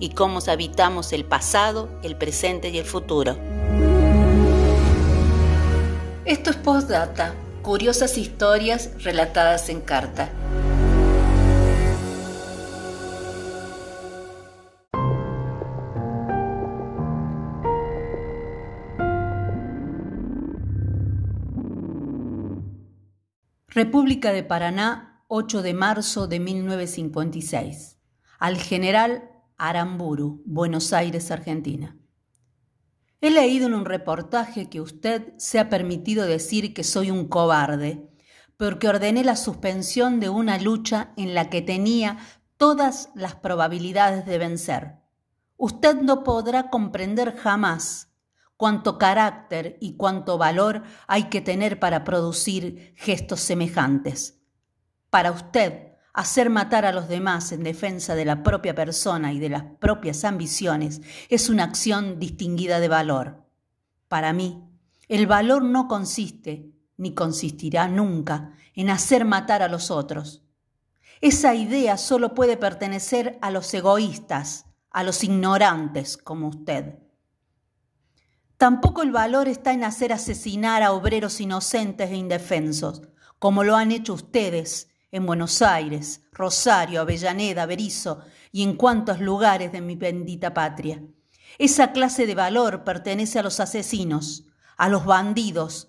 y cómo habitamos el pasado, el presente y el futuro. Esto es Postdata, curiosas historias relatadas en carta. República de Paraná, 8 de marzo de 1956. Al general Aramburu, Buenos Aires, Argentina. He leído en un reportaje que usted se ha permitido decir que soy un cobarde, porque ordené la suspensión de una lucha en la que tenía todas las probabilidades de vencer. Usted no podrá comprender jamás cuánto carácter y cuánto valor hay que tener para producir gestos semejantes. Para usted, hacer matar a los demás en defensa de la propia persona y de las propias ambiciones es una acción distinguida de valor. Para mí, el valor no consiste, ni consistirá nunca, en hacer matar a los otros. Esa idea solo puede pertenecer a los egoístas, a los ignorantes como usted. Tampoco el valor está en hacer asesinar a obreros inocentes e indefensos, como lo han hecho ustedes en Buenos Aires, Rosario, Avellaneda, Berizo y en cuantos lugares de mi bendita patria. Esa clase de valor pertenece a los asesinos, a los bandidos,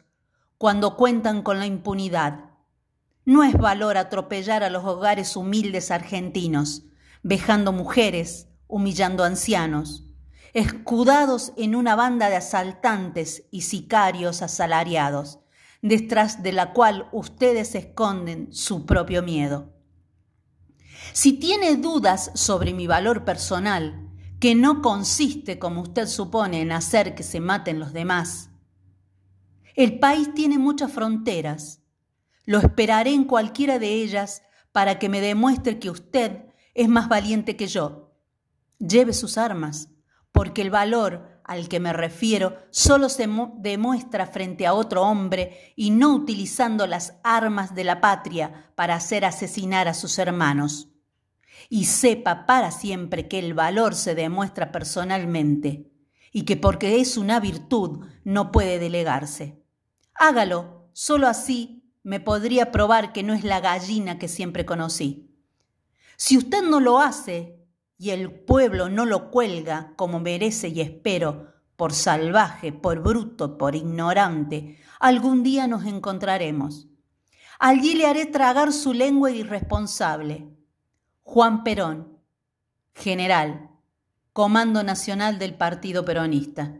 cuando cuentan con la impunidad. No es valor atropellar a los hogares humildes argentinos, vejando mujeres, humillando ancianos escudados en una banda de asaltantes y sicarios asalariados, detrás de la cual ustedes esconden su propio miedo. Si tiene dudas sobre mi valor personal, que no consiste, como usted supone, en hacer que se maten los demás, el país tiene muchas fronteras. Lo esperaré en cualquiera de ellas para que me demuestre que usted es más valiente que yo. Lleve sus armas porque el valor al que me refiero solo se demuestra frente a otro hombre y no utilizando las armas de la patria para hacer asesinar a sus hermanos. Y sepa para siempre que el valor se demuestra personalmente y que porque es una virtud no puede delegarse. Hágalo, solo así me podría probar que no es la gallina que siempre conocí. Si usted no lo hace, y el pueblo no lo cuelga como merece y espero, por salvaje, por bruto, por ignorante, algún día nos encontraremos. Allí le haré tragar su lengua irresponsable. Juan Perón, general, Comando Nacional del Partido Peronista.